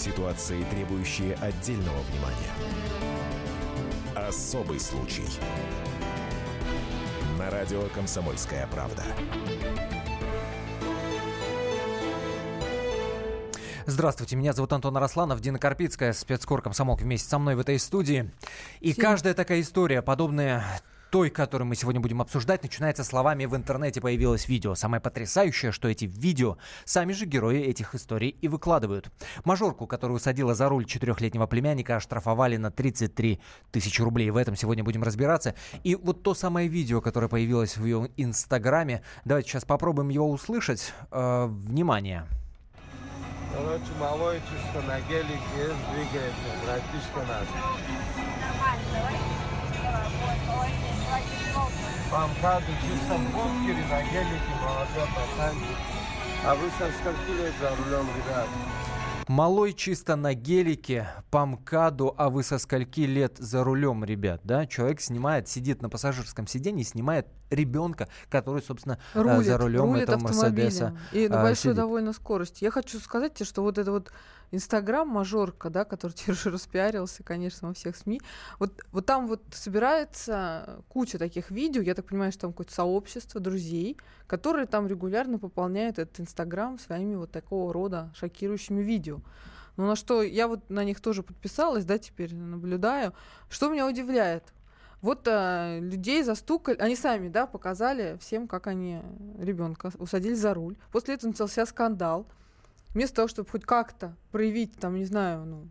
Ситуации, требующие отдельного внимания. Особый случай. На радио «Комсомольская правда». Здравствуйте, меня зовут Антон Арасланов, Дина Карпицкая, спецкор комсомолка вместе со мной в этой студии. И Всем. каждая такая история, подобная той, которую мы сегодня будем обсуждать, начинается словами «в интернете появилось видео». Самое потрясающее, что эти видео сами же герои этих историй и выкладывают. Мажорку, которую садила за руль четырехлетнего племянника, оштрафовали на 33 тысячи рублей. В этом сегодня будем разбираться. И вот то самое видео, которое появилось в ее инстаграме, давайте сейчас попробуем его услышать. Э, внимание. Короче, малой чисто на гелике двигается, братишка наш. Вам каду чисто бункере на гелике, молодой пацанчик. А вы со скольки лет за рулем, ребят? Малой чисто на гелике, по МКАДу, а вы со скольки лет за рулем, ребят, да? Человек снимает, сидит на пассажирском сиденье, снимает ребенка, который, собственно, э, рулит, за рулем рулит этого Мерседеса. И на большой сидит. довольно скорости. Я хочу сказать тебе, что вот это вот Инстаграм мажорка, да, который теперь уже распиарился, конечно, во всех СМИ. Вот, вот там вот собирается куча таких видео, я так понимаю, что там какое-то сообщество друзей, которые там регулярно пополняют этот Инстаграм своими вот такого рода шокирующими видео. Ну, на что я вот на них тоже подписалась, да, теперь наблюдаю. Что меня удивляет? Вот а, людей застукали, они сами, да, показали всем, как они ребенка усадили за руль. После этого начался скандал вместо того, чтобы хоть как-то проявить, там, не знаю, ну,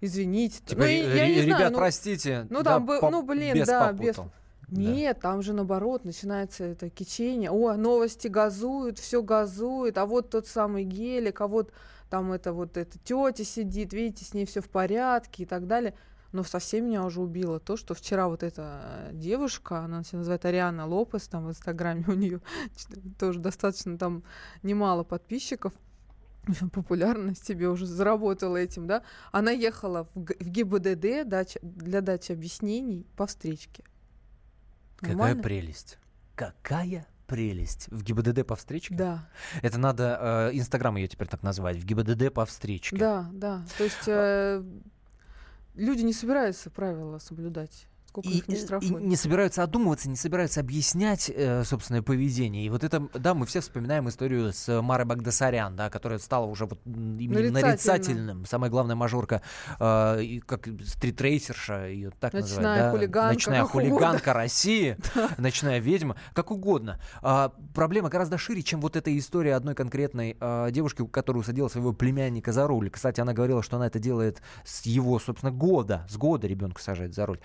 извините. Типа, ну, я, я не ребят, знаю, ну, простите. Ну, да, там, по, ну, блин, без да, попутал. без... Нет, да. там же наоборот начинается это кичение. О, новости газуют, все газует, а вот тот самый гелик, а вот там это вот эта тетя сидит, видите, с ней все в порядке и так далее. Но совсем меня уже убило то, что вчера вот эта девушка, она себя называет Ариана Лопес, там в Инстаграме у нее тоже достаточно там немало подписчиков, популярность себе уже заработала этим, да, она ехала в, в ГИБДД дача, для дачи объяснений по встречке. Нормально? Какая прелесть. Какая прелесть. В ГИБДД по встречке? Да. Это надо, э, Инстаграм ее теперь так называть, в ГИБДД по встречке. Да, да. То есть э, люди не собираются правила соблюдать. Сколько и, их не штрафуют? И не собираются одумываться, не собираются объяснять э, собственное поведение. И вот это, да, мы все вспоминаем историю с Марой Багдасарян, да, которая стала уже вот именно нарицательным. Самая главная мажорка, э, и как стритрейсерша, ее так Ночная называют. Да? Хулиганка, Ночная хулиганка России, ночная ведьма, как угодно. А, проблема гораздо шире, чем вот эта история одной конкретной а, девушки, которая усадила своего племянника за руль. Кстати, она говорила, что она это делает с его, собственно, года. С года ребенка сажает за руль.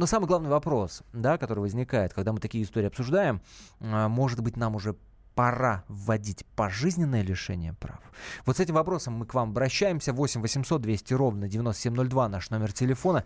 Но самый главный вопрос, да, который возникает, когда мы такие истории обсуждаем, а, может быть, нам уже пора вводить пожизненное лишение прав? Вот с этим вопросом мы к вам обращаемся. 8 800 200 ровно 9702 наш номер телефона.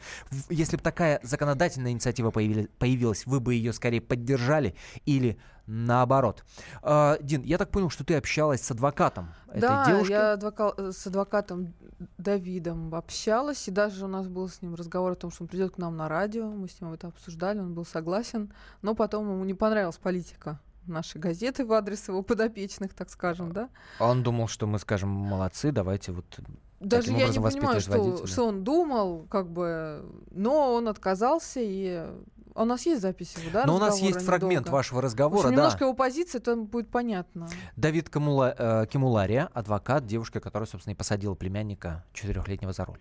Если бы такая законодательная инициатива появилась, вы бы ее скорее поддержали или наоборот. А, Дин, я так понял, что ты общалась с адвокатом да, этой девушки. я адвока- э, с адвокатом Давидом общалась, и даже у нас был с ним разговор о том, что он придет к нам на радио, мы с ним это обсуждали, он был согласен, но потом ему не понравилась политика нашей газеты в адрес его подопечных, так скажем, да? А он думал, что мы скажем, молодцы, давайте вот даже я не понимаю, что, что он думал, как бы, но он отказался, и а у нас есть записи да? Но у нас есть фрагмент долго. вашего разговора, общем, да. Немножко его позиции, то будет понятно. Давид Камула, э, Кимулария, адвокат, девушка, которая, собственно, и посадила племянника четырехлетнего за руль.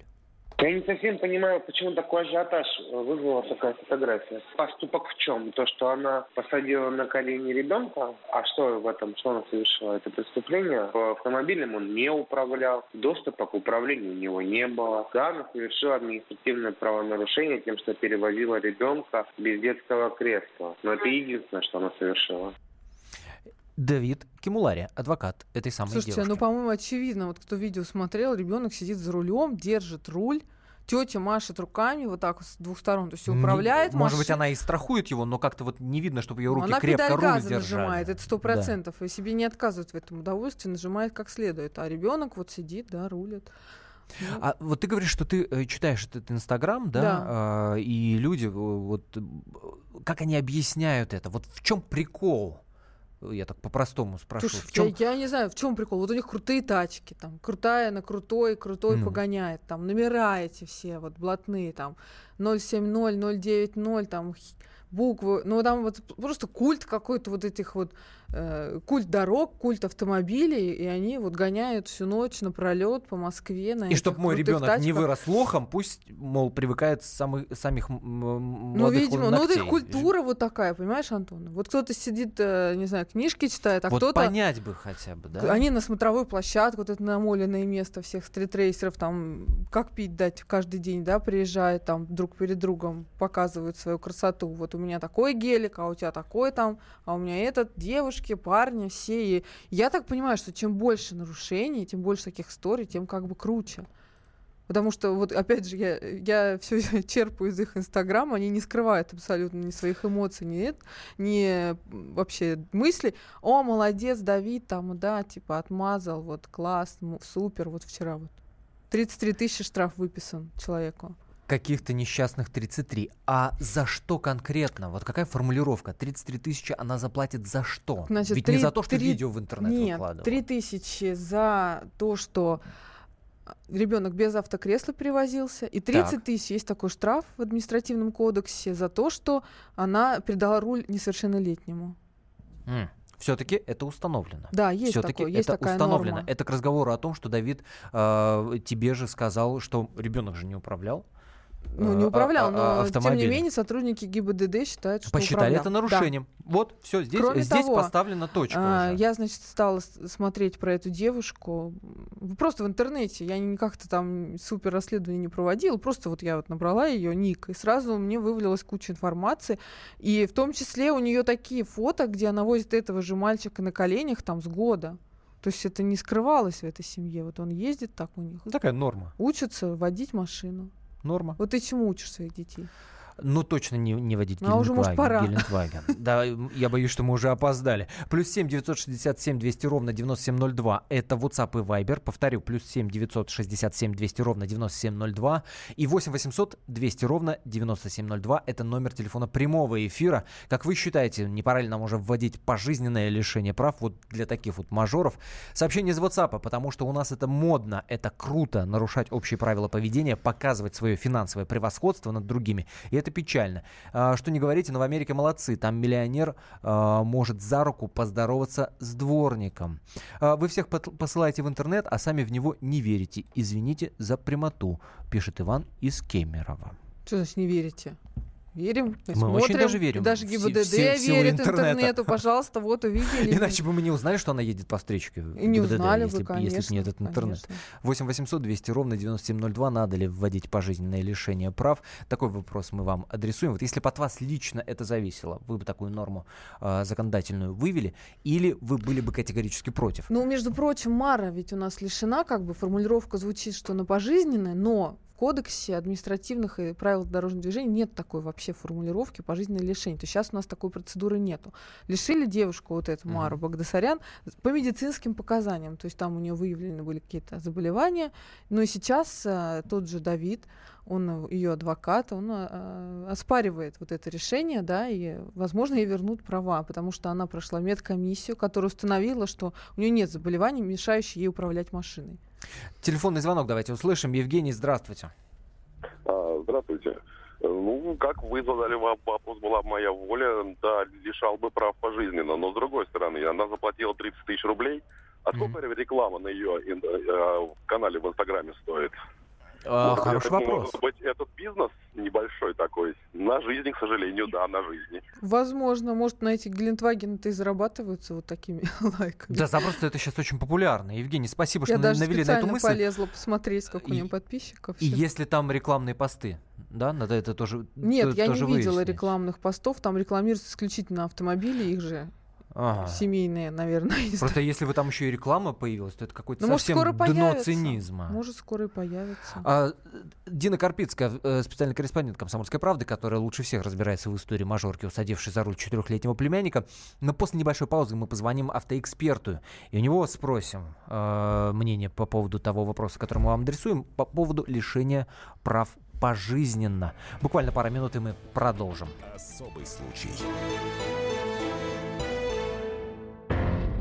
Я не совсем понимаю, почему такой ажиотаж вызвала такая фотография. Поступок в чем? То, что она посадила на колени ребенка? А что в этом, что она совершила? Это преступление? Автомобилем он не управлял, доступа к управлению у него не было. Да, она совершила административное правонарушение тем, что перевозила ребенка без детского кресла. Но это единственное, что она совершила. Давид Кимулари, адвокат этой самой Слушайте, девушки. ну, по-моему, очевидно, вот кто видео смотрел, ребенок сидит за рулем, держит руль, тетя машет руками вот так с двух сторон, то есть управляет. Может машин... быть, она и страхует его, но как-то вот не видно, чтобы ее руки она крепко руль газа держали. нажимает, это сто процентов, да. и себе не отказывает в этом удовольствии, нажимает как следует, а ребенок вот сидит, да, рулит. Ну. А вот ты говоришь, что ты э, читаешь этот Инстаграм, да, да. Э, и люди, вот как они объясняют это, вот в чем прикол? Я так по-простому спрошу. Слушай, в чем... я, я не знаю, в чем прикол. Вот у них крутые тачки, там, крутая на крутой, крутой Ну. погоняет, там, номера эти все, вот, блатные, там, 070, 090, там, буквы, ну, там вот просто культ какой-то вот этих вот, э, культ дорог, культ автомобилей, и они вот гоняют всю ночь напролет по Москве на И чтобы мой ребенок не тачках. вырос лохом, пусть, мол, привыкает с самых, самих Ну, молодых видимо, ну вот их ногтей. культура вот такая, понимаешь, Антон? Вот кто-то сидит, э, не знаю, книжки читает, а вот кто-то... понять бы хотя бы, да? Они на смотровую площадку, вот это намоленное место всех стритрейсеров, там, как пить дать каждый день, да, приезжают, там, друг перед другом показывают свою красоту. Вот у меня такой гелик, а у тебя такой там, а у меня этот, девушки, парни, все. И я так понимаю, что чем больше нарушений, тем больше таких историй, тем как бы круче. Потому что, вот опять же, я, я все черпаю из их инстаграма, они не скрывают абсолютно ни своих эмоций, ни, ни вообще мыслей. О, молодец, Давид, там, да, типа, отмазал, вот, класс, супер, вот вчера вот. 33 тысячи штраф выписан человеку. Каких-то несчастных 33. А за что конкретно? Вот какая формулировка? 33 тысячи она заплатит за что? Значит, Ведь не три- за то, что три- видео в интернет Нет, выкладывал. 3 тысячи за то, что ребенок без автокресла перевозился, и 30 Так. тысяч есть такой штраф в административном кодексе за то, что она передала руль несовершеннолетнему. Все-таки это установлено. Да, есть Все-таки такое, есть это такая установлено. норма. Это к разговору о том, что Давид э, тебе же сказал, что ребенок же не управлял. Ну, не э, управлял, а- а- но тем не менее сотрудники ГИБДД считают, что Посчитали управлял. это Да. нарушением. Вот, все, здесь, Кроме здесь того, поставлена точка. А, уже. Я, значит, стала смотреть про эту девушку просто в интернете. Я как-то там супер расследование не проводила. Просто вот я вот набрала ее ник, и сразу мне вывалилась куча информации. И в том числе у нее такие фото, где она возит этого же мальчика на коленях там с года. То есть это не скрывалось в этой семье. Вот он ездит так у них. Ну, такая норма. Учится водить машину. Норма. Вот ты чему учишь своих детей? Ну, точно не, не водить Ну, а уже, может, пора. Гелендваген. Да, я боюсь, что мы уже опоздали. Плюс семь девятьсот шестьдесят семь двести ровно девяносто семь ноль два. Это WhatsApp и Viber. Повторю, плюс семь девятьсот шестьдесят семь двести ровно девяносто семь ноль два. И восемь восемьсот двести ровно девяносто семь ноль два. Это номер телефона прямого эфира. Как вы считаете, не пора ли нам уже вводить пожизненное лишение прав вот для таких вот мажоров? Сообщение из WhatsApp, потому что у нас это модно, это круто, нарушать общие правила поведения, показывать свое финансовое превосходство над другими. И это печально. А, Что не говорите, но в Америке молодцы. Там миллионер а, может за руку поздороваться с дворником. А, Вы всех посылаете в интернет, а сами в него не верите. Извините за прямоту, пишет Иван из Кемерово. Что значит не верите? Верим, Мы смотрим. очень даже верим. И даже Все- ГИБДД все- в силу верит интернета. интернету. Пожалуйста, вот увидели. Иначе бы мы не узнали, что она едет по встречке. И не ГИБДД, узнали если, бы, конечно. если бы не этот интернет. конечно. 8 800 200 ровно 9702. Надо ли вводить пожизненное лишение прав? Такой вопрос мы вам адресуем. Вот если бы от вас лично это зависело, вы бы такую норму а, законодательную вывели, или вы были бы категорически против? Ну, между прочим, Мара ведь у нас лишена, как бы формулировка звучит, что на пожизненное, но в кодексе административных и правил дорожного движения нет такой вообще формулировки пожизненное лишение. То есть сейчас у нас такой процедуры нету. Лишили девушку, вот эту. Мару Багдасарян, по медицинским показаниям. То есть там у нее выявлены были какие-то заболевания. Но и сейчас э, тот же Давид, он ее адвокат, он э, оспаривает вот это решение, да, и, возможно, ей вернут права, потому что она прошла медкомиссию, которая установила, что у нее нет заболеваний, мешающих ей управлять машиной. Телефонный звонок давайте услышим. Евгений, здравствуйте. А, Здравствуйте. Э, Ну, как вы задали вам вопрос, была бы моя воля, да, лишал бы прав пожизненно. Но с другой стороны, она заплатила 30 тысяч рублей. А сколько реклама на ее ин- э, канале в Инстаграме стоит? А, Может, хороший вопрос. Может быть, этот бизнес небольшой такой, на жизни, к сожалению, да, на жизни. Возможно, может, на эти Глинтвагены-то и зарабатываются вот такими лайками. Да, запросто это сейчас очень популярно. Евгений, спасибо, Я что даже навели на эту специально мысль. полезла посмотреть, сколько у него подписчиков. И если там рекламные посты, да, надо это тоже Нет, то- я не видела рекламных постов, там рекламируются исключительно автомобили, их же Ага. семейные, наверное. Просто если бы там еще и реклама появилась, то это какое-то Ну, может, совсем скоро дно появится. цинизма. Может, скоро и появится. А, Дина Карпицкая, э, специальный корреспондент «Комсомольской правды», которая лучше всех разбирается в истории мажорки, усадившей за руль четырехлетнего племянника. Но после небольшой паузы мы позвоним автоэксперту, и у него спросим э, мнение по поводу того вопроса, который мы вам адресуем, по поводу лишения прав пожизненно. Буквально пара минут, и мы продолжим. Особый случай.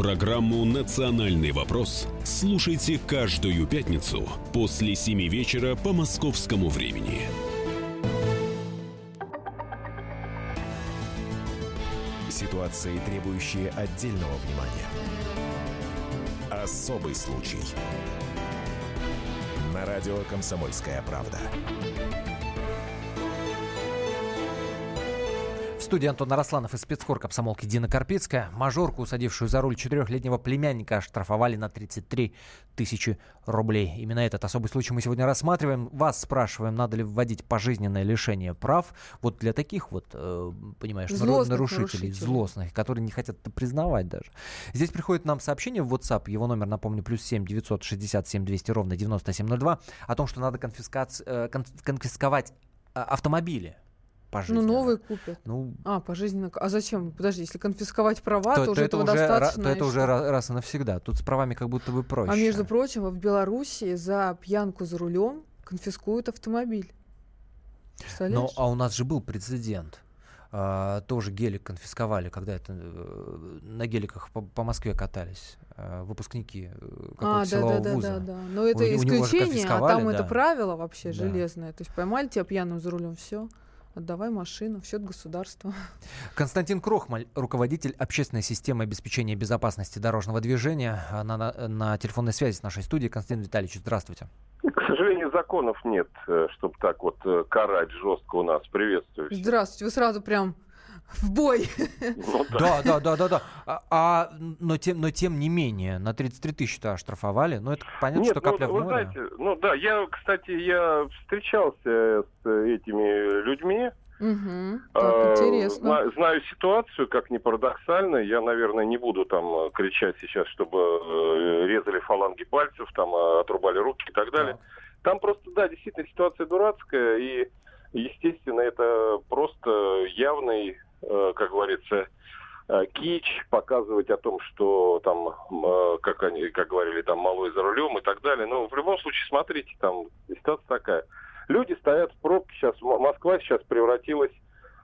Программу «Национальный вопрос» слушайте каждую пятницу после 7 вечера по московскому времени. Ситуации, требующие отдельного внимания. Особый случай. На радио «Комсомольская правда». Студии Антон Арасланов из спецхор комсомолки Дина Карпицкая. Мажорку, усадившую за руль четырехлетнего племянника, оштрафовали на 33 тысячи рублей. Именно этот особый случай мы сегодня рассматриваем. Вас спрашиваем, надо ли вводить пожизненное лишение прав вот для таких вот, э, понимаешь, Злостных нарушителей, нарушителей. злостных, которые не хотят это признавать даже. Здесь приходит нам сообщение в WhatsApp, его номер, напомню, плюс 7 967 200 ровно 9702, о том, что надо конфискац- э, кон- конфисковать э, автомобили Ну, пожизненно. новые купят. Ну, А, пожизненно. А зачем? Подожди, если конфисковать права, то, то, уже то это этого уже, ра- достаточно. то это уже что? ра- раз и навсегда. Тут с правами как будто бы проще. А между прочим, в Белоруссии за пьянку за рулем конфискуют автомобиль. Ну, а у нас же был прецедент. А, тоже гелик конфисковали, когда это э, на геликах по, по Москве катались э, выпускники э, какого-то А, да, силового да, да, вуза. да, да. Но это У- у исключение, а конфисковали, там да. это правило вообще Да. железное. То есть поймали тебя пьяным за рулем, все, отдавай машину в счет государства. Константин Крохмаль, руководитель общественной системы обеспечения безопасности дорожного движения, а, на, на, на телефонной связи с нашей студией. Константин Витальевич, здравствуйте. К сожалению, законов нет, чтобы так вот э, карать жестко у нас. Приветствую. всех. Здравствуйте, вы сразу прям в бой. Ну да. Да, да, да, да, да. А, а, но, тем, но тем не менее, на 33 тысячи-то оштрафовали. Ну, это понятно, Нет, что капля ну, в вы море. знаете, ну да, я, кстати, я встречался с этими людьми. Так, интересно. зна- Знаю ситуацию, как ни парадоксально. Я, наверное, не буду там э, кричать сейчас, чтобы э, резали фаланги пальцев, там э, отрубали руки и так далее. Там просто, да, действительно ситуация дурацкая, и, естественно, это просто явный, как говорится, э, кич, показывать о том, что там, э, как они, как говорили, там малой за рулем и так далее. Но в любом случае, смотрите, там ситуация такая. Люди стоят в пробке, сейчас Москва сейчас превратилась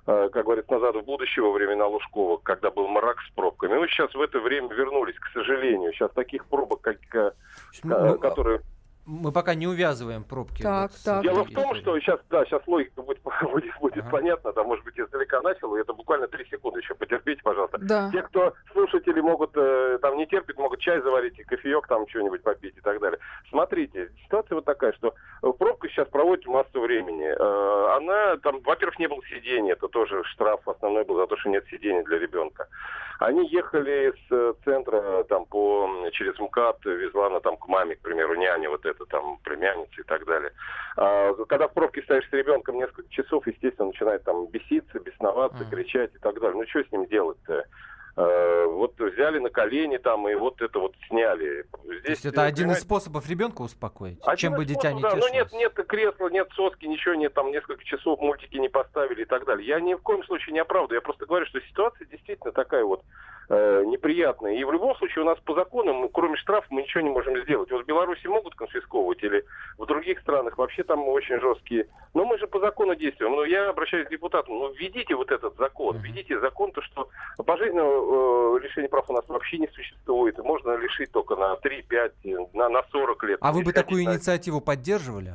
э, как говорится, назад в будущее во времена Лужкова, когда был мрак с пробками. Мы сейчас в это время вернулись, к сожалению. Сейчас таких пробок, как, э, Ну, э, которые... Мы пока не увязываем пробки. Так, вот так. Дело в том, что сейчас, да, сейчас логика будет, будет, будет Ага. понятна, там, может быть, издалека начал, и это буквально три секунды еще, потерпите, пожалуйста. Да. Те, кто слушатели могут, э, там, не терпят, могут чай заварить, и кофеек там что-нибудь попить и так далее. Смотрите, ситуация вот такая, что пробка сейчас проводит массу времени. Э, она, там, во-первых, не было сидения, это тоже штраф основной был за то, что нет сидения для ребенка. Они ехали с э, центра, там, по, через МКАД, везла она там к маме, к примеру, няня вот это, там, племянница и так далее. А, когда в пробке стоишь с ребенком несколько часов, естественно, начинает там беситься, бесноваться, Мгм. кричать и так далее. Ну, что с ним делать-то? Э, вот взяли на колени там и вот это вот сняли. То Здесь, есть это э, один из понимаете, способов ребенка успокоить, один чем бы из дитя не да. Ну тешилось. нет, нет кресла, нет соски, ничего нет, там несколько часов мультики не поставили и так далее. Я ни в коем случае не оправдываю, я просто говорю, что ситуация действительно такая вот э, неприятная. И в любом случае у нас по закону, мы, кроме штрафа, мы ничего не можем сделать. Вот в Беларуси могут конфисковывать или в других странах вообще там очень жесткие. Но мы же по закону действуем. Ну, я обращаюсь к депутатам, ну, введите вот этот закон, введите закон, то, что пожизненного э, лишения прав у нас вообще не существует. Можно лишить только на 3-5, на, на 40 лет. А вы бы такую инициативу поддерживали?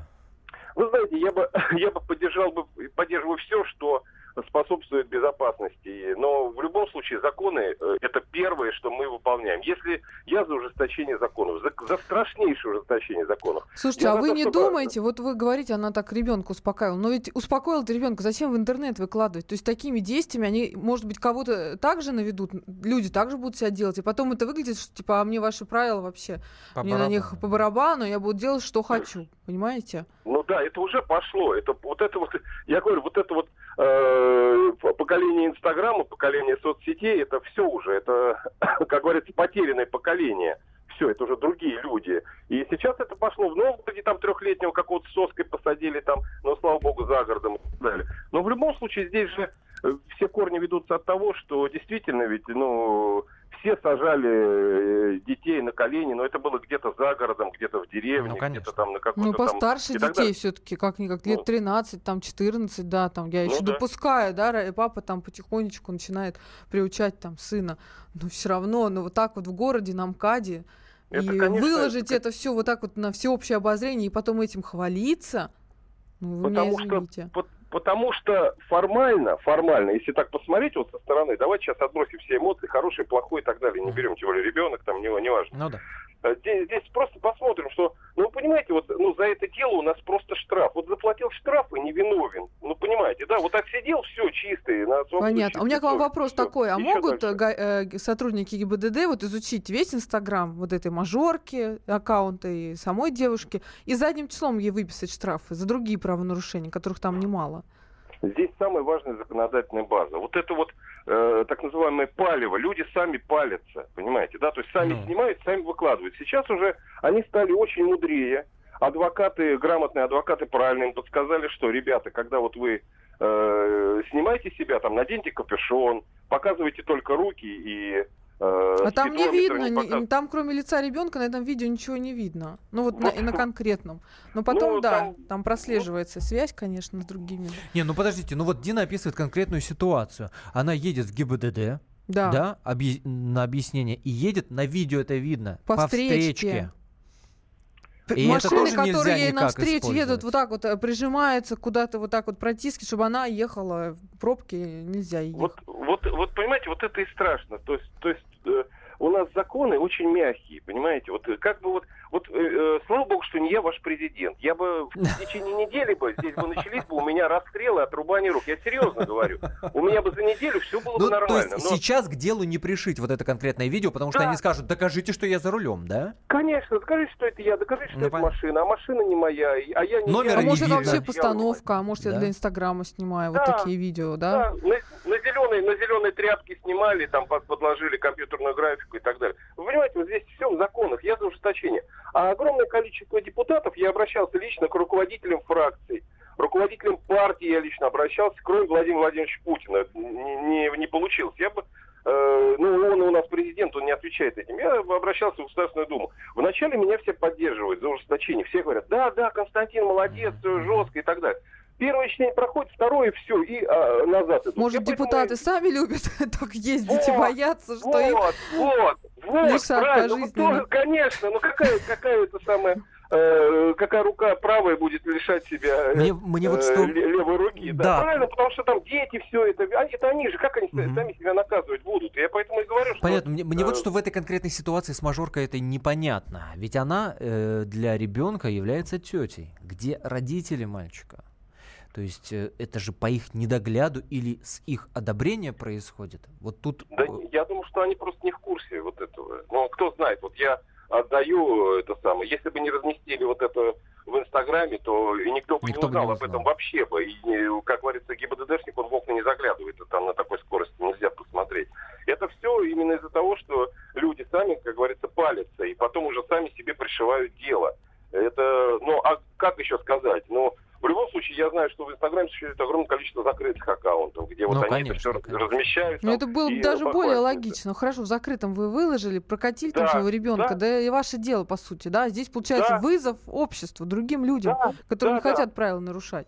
вы знаете, я бы, я бы поддержал бы, поддерживаю все, что способствует безопасности. Но в любом случае законы э, это первое, что мы выполняем. Если я за ужесточение законов, за, за страшнейшее ужесточение законов. Слушайте, а вы то, не чтобы- думаете, вот вы говорите, она так ребенка успокаивала, но ведь успокоил ты ребенка, зачем в интернет выкладывать? То есть такими действиями они, может быть, кого-то также наведут, люди также будут себя делать, и потом это выглядит, что типа, а мне ваши правила вообще, По мне на них барабану. по барабану, я буду делать, что хочу, понимаете? Ну да, это уже пошло. Это вот это вот, я говорю, вот это вот э, поколение Инстаграма, поколение соцсетей, это все уже, это, как говорится, потерянное поколение. Все это уже другие люди. И сейчас это пошло в Новгороде, там трехлетнего какого-то соской посадили, там, ну, слава богу, за городом и. Но в любом случае здесь же э, все корни ведутся от того, что действительно ведь, ну, все сажали э, детей на колени, но это было где-то за городом, где-то в деревне, Ну, где-то там на какой-то Ну, постарше там... детей все-таки, как-никак, лет Ну. 13, там, 14, да, там, я Ну еще да. допускаю, да, и папа там потихонечку начинает приучать там сына, но все равно, ну, вот так вот в городе, на МКАДе, Это, и конечно, выложить это- это все вот так вот на всеобщее обозрение, и потом этим хвалиться, ну, вы меня Потому что, извините. по- потому что формально, формально, если так посмотреть вот со стороны, давайте сейчас отбросим все эмоции, хорошие, плохой и так далее, не берем, тем более ребенок, там, не, не важно. Ну да. Э, Здесь, здесь просто посмотрим, что, ну, вы понимаете, вот, ну, за это дело у нас просто штраф. Вот заплатил штраф и не виновен. Ну, понимаете, да, вот отсидел, все, чистый. На Понятно. А у меня к вам вопрос всё. такой. А чё могут дальше? э, э, сотрудники ГИБДД вот изучить весь Инстаграм вот этой мажорки, аккаунта и самой девушки, и задним числом ей выписать штрафы за другие правонарушения, которых там немало? Здесь самая важная законодательная база. Вот это вот э, так называемое палево. Люди сами палятся, понимаете, да? То есть сами Ну. снимают, сами выкладывают. Сейчас уже они стали очень мудрее. Адвокаты, грамотные адвокаты правильно им подсказали, что, ребята, когда вот вы э, снимаете себя, там, наденьте капюшон, показывайте только руки и... э, А там не видно, не показывайте. там кроме лица ребенка на этом видео ничего не видно. Ну вот на, Вот. на конкретном. Но потом, Ну, да, там- там, прослеживается связь, конечно, с другими. Не, ну подождите, ну вот Дина описывает конкретную ситуацию. Она едет в ГИБДД, Да. да, объ- на объяснение, и едет, на видео это видно, По по, встречке. встречке. И это Машины, которые ей навстречу едут, вот так вот э, прижимаются, куда-то вот так вот протискивают, чтобы она ехала в пробке, нельзя ей Вот, вот, вот, понимаете, вот это и страшно. То есть, то есть э, у нас законы очень мягкие, понимаете? Вот э, как бы вот, вот э, э, слава богу, что не я ваш президент. Я бы в течение недели бы здесь бы начались бы у меня расстрелы, отрубание рук. Я серьезно говорю. У меня бы за неделю все было Ну, бы то нормально. есть Но, сейчас к делу не пришить вот это конкретное видео, потому что Да. они скажут, докажите, что я за рулем, да? конечно, скажите, что это я, докажите, что Ну, это понятно. машина, а машина не моя, а я не Номера я. А не может, это видно. вообще постановка, а может, я Да. для Инстаграма снимаю вот Да, такие видео, да? Да, на, на зеленой, на зеленой тряпке снимали, там под- подложили компьютерную графику и так далее. Вы понимаете, вот здесь все в законах, я за ужесточение. А огромное количество депутатов, я обращался лично к руководителям фракций, руководителям партии я лично обращался, кроме Владимира Владимировича Путина. Не, не, не получилось. Я бы э, ну, он у нас президент, он не отвечает этим. Я обращался в Государственную Думу. Вначале меня все поддерживают за ужесточение. Все говорят, да, да, Константин молодец, жестко и так далее. Первое чтение проходит, второе все, и а, назад идут. Может, Я поэтому депутаты и- сами любят так ездить и Вот, боятся, что их... вот, вот, вот, лишат правильно. Ну, тоже, конечно, ну какая, какая это самая, э, какая рука правая будет лишать себя э, Мне, мне вот э, что... ле- левой руки. Да. Да. правильно, потому что там дети, все это, они- это они же, как они Мгм. сами себя наказывать будут? Я поэтому и говорю, что... Понятно, мне, мне вот что в этой конкретной ситуации с мажоркой это непонятно. Ведь она э, для ребенка является тетей, где родители мальчика. То есть э, это же по их недогляду или с их одобрения происходит. Вот тут... Да, э, я думаю, что они просто не в курсе вот этого. Ну, кто знает, вот я отдаю это самое. Если бы не разместили вот это в Инстаграме, то и никто бы Никто не бы не узнал об узнал. этом вообще бы. И, как говорится, ГИБДДшник, он в окна не заглядывает, и там на такой скорости нельзя посмотреть. Это все именно из-за того, что люди сами, как говорится, палятся, и потом уже сами себе пришивают дело. Это, ну, а как еще сказать? Ну, случае, я знаю, что в Инстаграме существует огромное количество закрытых аккаунтов, где вот Ну, они это конечно, все конечно. размещают. Ну, там, это было бы даже более логично. Хорошо, в закрытом вы выложили, прокатили там Да, своего ребенка, да. да. и ваше дело, по сути, да. Здесь получается Да. вызов обществу, другим людям, Да, которые не да, да. хотят правила нарушать.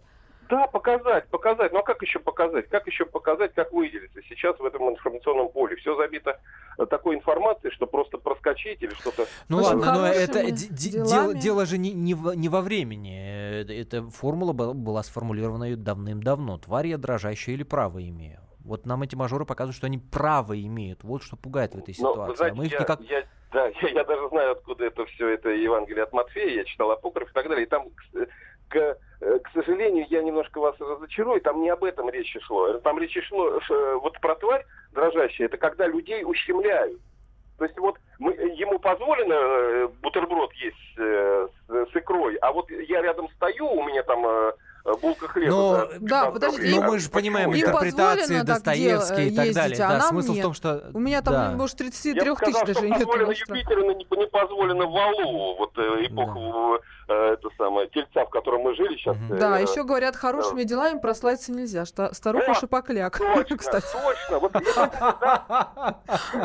Да, показать, показать. Ну а как еще показать? Как еще показать, как выделиться сейчас в этом информационном поле? Все забито э, такой информацией, что просто проскочить или что-то... Ну Очень ладно, но это дело, дело же не, не, во, не во времени. Э, Эта формула была, была сформулирована давным-давно. Тварь я дрожащая или право имею. Вот нам эти мажоры показывают, что они право имеют. Вот что пугает в этой Но, ситуации. вы знаете, а мы их я, никак... я- да, я, я даже знаю, откуда это все, это Евангелие от Матфея, я читал апокриф и так далее. И там, к, э, к сожалению, я немножко вас разочарую, там не об этом речи шло. Там речи шло вот про тварь дрожащая, это когда людей ущемляют. То есть вот мы, ему позволено э, бутерброд есть э, с, с икрой, а вот я рядом стою, у меня там булка хлеба. Но- Да, 15 подождите, рублей. Ну, мы же понимаем им интерпретации позволено так Достоевские и так ездить, далее. а Да, смысл в нет. том, что... У меня там, да. может, Я 33 бы сказал, тысяч даже что нет. позволено Юпитеру, но не, позволено Валу. Вот э, эпоху э, это самое, тельца, в котором мы жили сейчас. Мгм. Да, э, еще говорят, хорошими делами прославиться нельзя. Что старуха О, шипокляк, Точно, кстати. точно. Вот я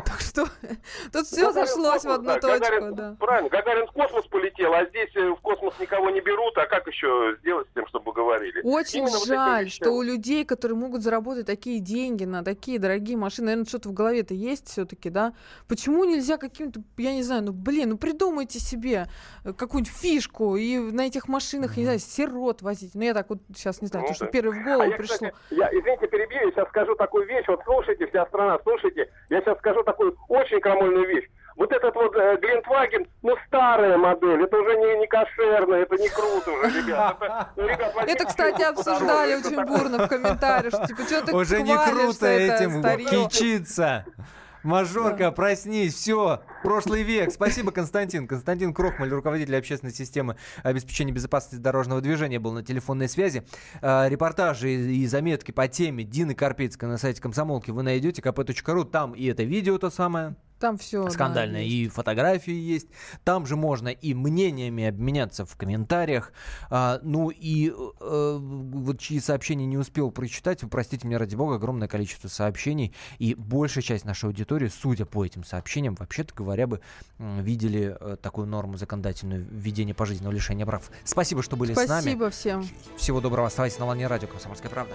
Так что тут все зашлось в одну да, точку, Гагарин- да. Правильно, Гагарин в космос полетел, а здесь э, в космос никого не берут, а как еще сделать с тем, чтобы говорили? Очень Именно вот жаль, вещам. что у людей, которые могут заработать такие деньги на такие дорогие машины, наверное, что-то в голове-то есть все-таки, да? Почему нельзя каким-то, я не знаю, ну блин, ну придумайте себе э, какую-нибудь фишку и на этих машинах, я не знаю, сирот возить. Ну я так вот сейчас не знаю, Ну то, что да. первое в А голову я, пришло. кстати, я, извините, перебью, я сейчас скажу такую вещь. Вот слушайте, вся страна, слушайте. Я сейчас скажу такую очень крамольную вещь. Вот этот вот э, Глинтваген, ну, старая модель, это уже не, не кошерно, это не круто уже, ребят. Это, ну, ребят, Это, кстати, обсуждали очень бурно в комментариях, что типа, что ты Уже не круто этим кичиться. Мажорка, проснись, все, прошлый век. Спасибо, Константин. Константин Крохмаль, руководитель общественной системы обеспечения безопасности дорожного движения, был на телефонной связи. А, Репортажи и заметки по теме Дины Карпицкой на сайте комсомолки вы найдете kp.ru. Там и это видео то самое, Там все. скандальное, и фотографии есть. Там же можно и мнениями обменяться в комментариях. А, ну и э, вот чьи сообщения не успел прочитать, вы простите меня ради бога, огромное количество сообщений. И большая часть нашей аудитории, судя по этим сообщениям, вообще-то говоря бы, видели э, такую норму законодательную введение пожизненного лишения прав. Спасибо, что были с нами. Спасибо всем. Всего доброго. Оставайтесь на волне радио «Комсомольская правда».